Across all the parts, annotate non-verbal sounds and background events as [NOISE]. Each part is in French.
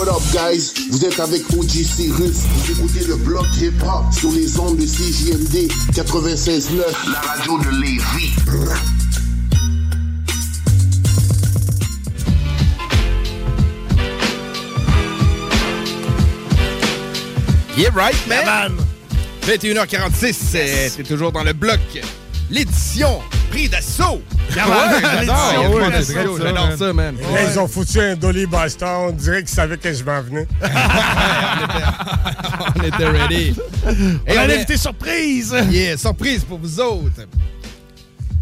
What up, guys? Vous êtes avec OG Cyrus. Vous écoutez le bloc hip-hop sur les ondes de CJMD 96.9. La radio de Lévis. Yeah, right, man. 21h46, c'est- t'es toujours dans le bloc. L'édition pris d'assaut. J'adore. Ça, man. ils ont foutu un Dolly Buster. On dirait qu'ils savaient que je m'en venais. [LAUGHS] on était ready. On a est- l'invité surprise. Yeah, surprise pour vous autres.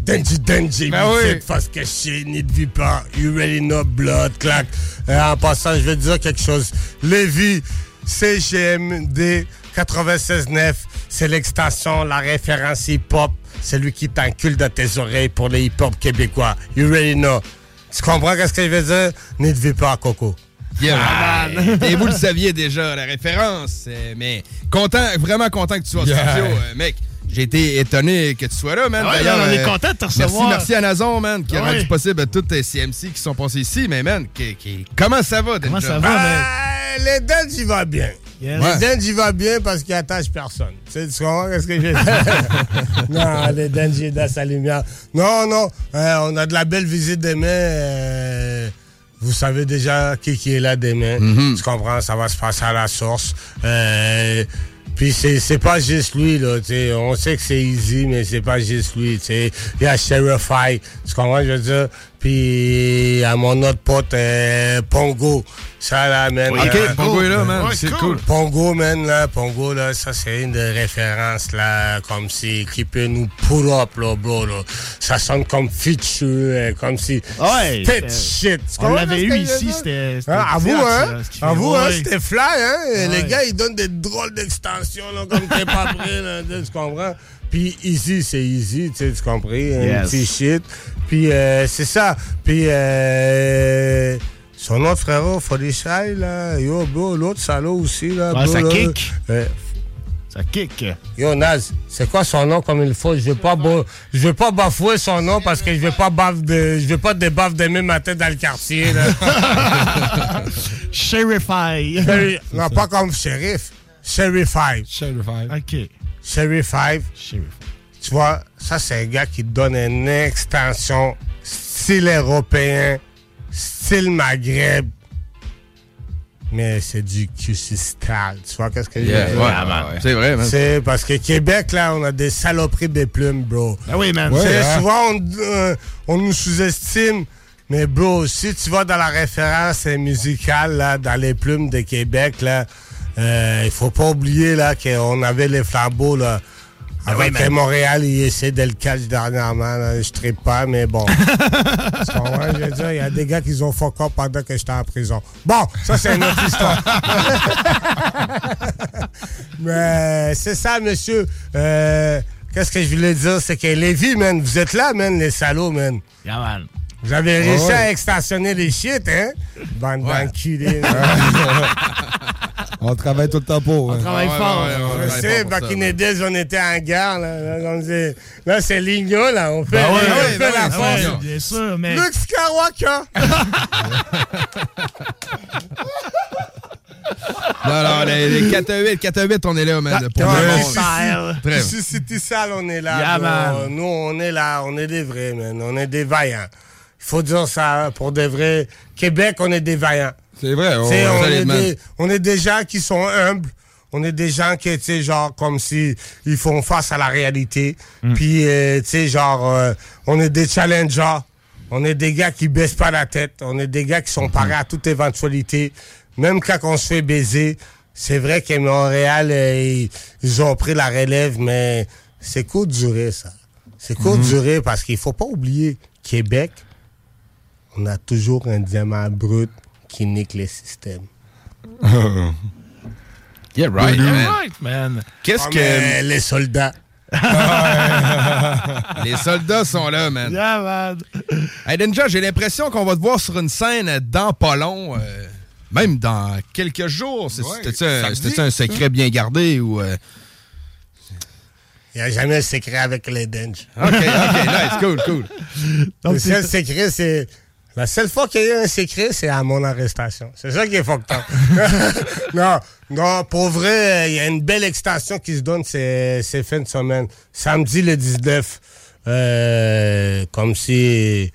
Denji Denji, Ben vous oui. faites face cachée, ni de pas. You really know blood, clac. Euh, en passant, je vais te dire quelque chose. Lévis, CGMD 96.9, c'est l'extension, la référence hip-hop. C'est lui qui t'encule dans tes oreilles pour les hip-hop québécois. You really know. Tu comprends ce que je veux dire? Ni de pas, Coco. Yeah, right. Et vous le saviez déjà, la référence. euh, Mais content, vraiment content que tu sois au Yeah. studio, euh, mec. J'ai été étonné que tu sois là, man. Ah ouais, on est euh, content de te Merci, recevoir. merci à Nazon, man, qui a Ah ouais. rendu possible à toutes les CMC qui sont passés ici. Mais, man, qui- qui- comment ça va, Comment déjà? ça va, man? Ah, les dents, j'y va bien. Yes. Ouais. Les dents, j'y va bien parce qu'ils attachent personne. Tu sais, tu comprends ce que je veux dire? [LAUGHS] non, les dents, j'y dans sa lumière. Non, non, euh, on a de la belle visite demain. euh, vous savez déjà qui, qui est là demain. Mm-hmm. Tu comprends? Ça va se passer à la source. Euh, puis c'est c'est pas juste lui, là, tu sais. On sait que c'est easy, mais c'est pas juste lui, tu sais. Il y a Sheriff High, tu comprends, je veux dire? Puis à mon autre pote, euh, Pongo. Ça, là, man. Ok, euh, Pongo est là, man. Ouais, c'est cool. cool. Pongo, man, là, Pongo, là, ça, c'est une des références, là, comme si, qui peut nous pull up, là, bro, là. Ça sonne comme feature, euh, comme si. Ouais, C'était c'était- shit. On l'avait eu ici, c'était. Hein, à vous, hein? ce qu'il À vous, hein? C'était fly, hein? Ouais. Les gars, ils donnent des drôles d'extensions, là, comme t'es pas prêt, là, tu comprends? Puis ici, c'est easy, tu sais, tu comprends? Un Yes. petit shit. Puis euh, c'est ça. Puis euh, son autre frérot, Fodishai, là, yo, bro, l'autre salaud aussi, là. Ouais, bro, ça là. kick. Euh, Ça kick. Yo, Naz, c'est quoi son nom comme il faut? Je veux pas, bo- je veux pas bafouer son nom parce que je veux pas baffe de, je veux pas baffes demain matin dans le quartier, là. [LAUGHS] Sherify. Sherry- non, pas comme shérif. Sheriff Five. OK. Five. Sherify. Tu vois, ça, c'est un gars qui donne une extension style européen, style Maghreb. Mais c'est du QC style. Tu vois, qu'est-ce que je veux Yeah, dire? ouais, ouais, C'est vrai, man. C'est parce que Québec, là, on a des saloperies des plumes, bro. Ah oui, man. Hein? Souvent, on, euh, on nous sous-estime. Mais bro, si tu vas dans la référence musicale, là, dans les plumes de Québec, là, euh, il faut pas oublier là qu'on avait les flambeaux, là. Avec oui. Montréal, il essaie de le catch dernièrement. Là. Je tripe pas, mais bon. [LAUGHS] Il y a des gars qui ont fuck up pendant que j'étais en prison. Bon, ça, c'est une autre histoire. [LAUGHS] mais c'est ça, monsieur. Euh, Qu'est-ce que je voulais dire? C'est que Lévi, man, vous êtes là, man, les salauds, man. Yeah, man. Vous avez réussi ouais. à extensionner les shit, hein? Bande d'enculés. [LAUGHS] On travaille tout le temps pour. hein. Travaille Ouais, fort. ouais, ouais, ouais, Je ouais, sais, pour ça, Bakinedez, on était en guerre, là. Là, on disait- là, c'est Ligno, là. On fait, Ben ouais, on ouais, fait ben la ouais, force. Non. bien sûr, mais. Luke Skywalker! [LAUGHS] Non, non, les, les 4 à 8, 4 à 8, on est là, man. Pour Ouais, le Ici, City Sale, on est là. Yeah. Nous, on est là. On est des vrais, man. On est des vaillants. Il faut dire ça pour de vrai. Québec, on est des vaillants. C'est vrai, on, T'sais, on, est des, on est des gens qui sont humbles. On est des gens qui, tu sais, genre, comme si ils font face à la réalité. Puis, euh, tu sais, genre, euh, on est des challengers. On est des gars qui baissent pas la tête. On est des gars qui sont parés à toute éventualité. Même quand on se fait baiser, c'est vrai qu'à Montréal, euh, ils, ils ont pris la relève, mais c'est court de durer, ça. C'est court de durer parce qu'il faut pas oublier, Québec, on a toujours un diamant brut qui nique les systèmes. [LAUGHS] Yeah, right, You're man. right, man. Qu'est-ce Comme, que... les soldats. [LAUGHS] Les soldats sont là, man. Yeah, man. Hey, Denja, j'ai l'impression qu'on va te voir sur une scène dans pas long, euh, même dans quelques jours. Ouais, C'était-tu un, un secret bien gardé ou... euh? Il n'y a jamais de secret avec les Denge. OK, OK, nice, cool, cool. Donc, le seul secret, c'est. La seule fois qu'il y a un secret, c'est à mon arrestation. C'est ça qui est fucked up. [LAUGHS] non, non, pour vrai, il y a une belle extension qui se donne ces, ces fins de semaine. Samedi le 19, euh, comme si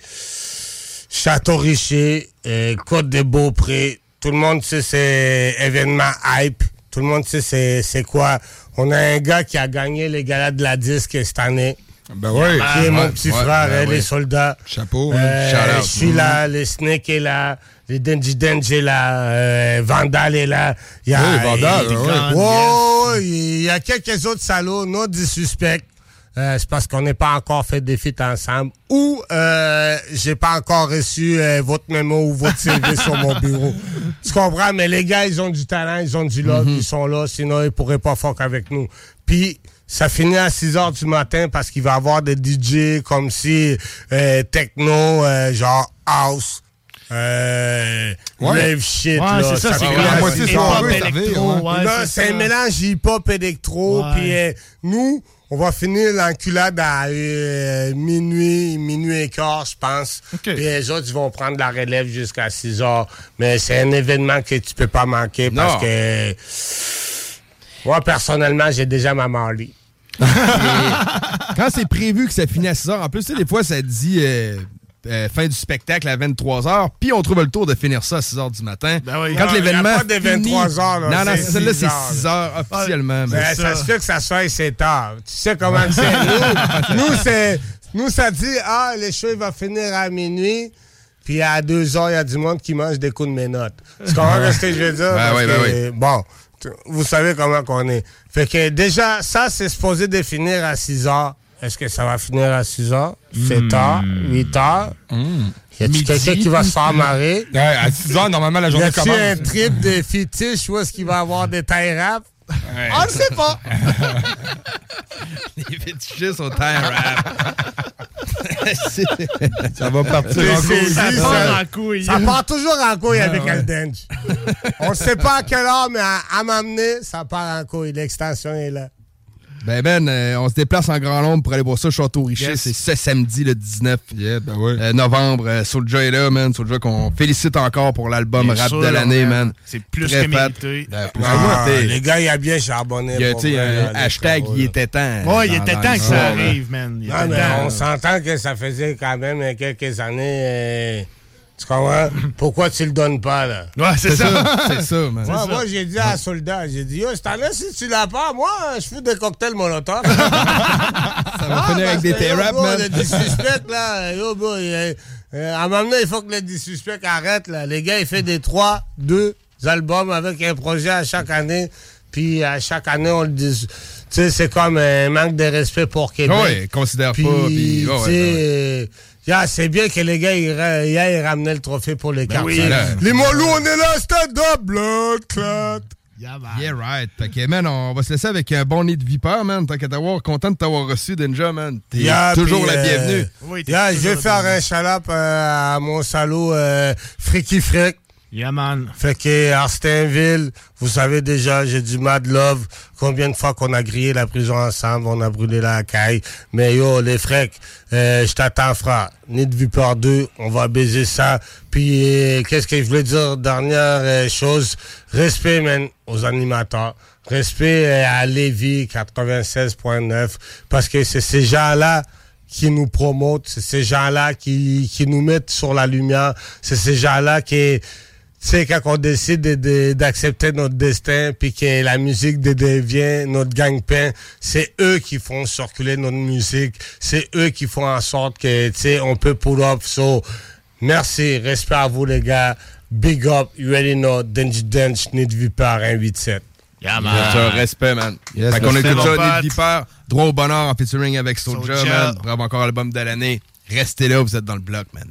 Château-Richer, euh, Côte des Beaupré, tout le monde sait c'est événement hype. Tout le monde sait c'est quoi. On a un gars qui a gagné les galas de la disque cette année. Ben oui. Qui est mon petit frère, hein, les soldats. Chapeau. Euh, Shout out. Je suis là, le Snake est là, le Denji Denji est là, euh, Vandal est là. Il y a, Oui, Vandal, il- ouais, y a quelques autres salauds, non du suspect. Euh, c'est parce qu'on n'est pas encore fait des feats ensemble. Ou euh, j'ai pas encore reçu euh, votre mémo ou votre CV sur mon bureau. Tu comprends? Mais les gars, ils ont du talent, ils ont du love, Mhm. ils sont là, sinon ils pourraient pas fuck avec nous. Puis ça finit à 6 heures du matin parce qu'il va y avoir des DJ comme si euh, techno, euh, genre house. Euh, Ouais. rave shit, Ouais, là. c'est ça, c'est ouais, à la comme moitié 6 sont heures. un peu hip-hop savez, électro, ouais. ouais, Là, c'est un ça. mélange hip-hop électro. Puis euh, nous, on va finir l'enculade à euh, minuit, minuit et quart, je pense. OK. Puis les autres, ils vont prendre la relève jusqu'à 6 heures. Mais c'est un événement que tu peux pas manquer Non. parce que moi, personnellement, j'ai déjà ma Marley. [LAUGHS] Quand c'est prévu que ça finit à 6 h, en plus, tu sais, des fois, ça dit euh, euh, fin du spectacle à 23 h, puis on trouve le tour de finir ça à 6 h du matin. Ben oui. Quand Non, l'événement. pas de finit- 23 heures, là, Non, non, c'est c'est celle-là, 6 c'est heures. 6 h officiellement. Ben, ça. ça. se fait que ça soit c'est tard. Tu sais comment c'est. Nous, [LAUGHS] nous, c'est, nous, ça dit, ah, le show, il va finir à minuit. Puis à deux heures, il y a du monde qui mange des coups de menottes. Tu comprends ce que je veux dire? Ben Parce oui, ben que, Bon, tu- vous savez comment qu'on est. Fait que déjà, ça, c'est supposé de finir à 6 heures. Est-ce que ça va finir à 6 heures? 7 heures? 8 heures? Y a-tu quelqu'un qui va se faire marrer? [LAUGHS] Ouais, à 6 h, normalement, la Y journée commence. un trip de fétiche où est-ce qu'il va avoir des tailles rap? On ne sait pas. [LAUGHS] Les fétichistes au time rap. Ça va partir en couille. Ça ça- part en couille. Ça part toujours en couille avec Aldench. On ne sait pas à quelle heure, mais à, à m'amener, ça part en couille. L'extension est là. Ben Ben, euh, on se déplace en grand nombre pour aller voir ça au Château Richer. Yes. C'est ce samedi, le 19 Yeah, ben ouais. euh, novembre. Euh, Soulja est là, man. Soulja qu'on félicite encore pour l'album rap sûr, de l'année, man. C'est plus Très que fat. mérité. Ben, Ah, t'es- les gars, il a bien charbonné. il y a, pour tu sais, vrai, un hashtag, il était temps. Ouais, il était temps que ça arrive, man. Il Non, était mais temps. on s'entend que ça faisait quand même euh, quelques années. Tu comprends? Pourquoi tu le donnes pas, là? Ouais, c'est ça. ça, c'est ça, man. Moi, moi, j'ai dit à la soldat, j'ai dit, yo, cette année, si tu l'as pas, moi, je fous des cocktails molotov. [LAUGHS] Ça va finir avec des T-rap, man. Le dissuspect, là, yo, bro, euh, euh, à un moment donné, il faut que le dissuspect arrête, là. Les gars, ils font des trois, deux albums avec un projet à chaque année. Puis à chaque année, on le dit. Tu sais, c'est comme un manque de respect pour Québec. Ouais, considère Puis, pas. Puis, ouais, ouais. Euh, yeah, c'est bien que les gars, ils, hier, ils ramenaient le trophée pour les cartes. oui, là. les Molous, on est là, up, blood clot. Yeah. Yeah, right. Fait que, man, on va se laisser avec un bon nid de vipère, man. Tant qu'à t'avoir, content de t'avoir reçu, Denja, man. T'es Yeah, toujours la euh, bienvenue. Oui, t'es Yeah, je vais faire un chalap à mon salaud euh, Fricky Frick. Yeah, man. Fait que Arstinville, vous savez déjà, j'ai du mad love. Combien de fois qu'on a grillé la prison ensemble, on a brûlé la caille. Mais yo, les frecs, euh, je t'attends, frère. Nid de Vipeur 2, on va baiser ça. Puis, euh, qu'est-ce que je voulais dire? Dernière euh, chose, respect, man, aux animateurs. Respect euh, à Lévis 96.9. Parce que c'est ces gens-là qui nous promotent, c'est ces gens-là qui, qui nous mettent sur la lumière, c'est ces gens-là qui, sais, quand on décide de- de- d'accepter notre destin, puis que la musique de- devient notre gagne-pain, c'est eux qui font circuler notre musique, c'est eux qui font en sorte que, tu sais, on peut pull up. So, merci, respect à vous les gars, big up, you already know, Denji Dench, Nid Vipar 187. Yeah, Bien sûr, respect, man. Yes, fait qu'on respect, écoute ça. Nid Viper, droit au bonheur en featuring avec Soulja, Soulja. man. Bravo encore album de l'année. Restez là, vous êtes dans le bloc, man.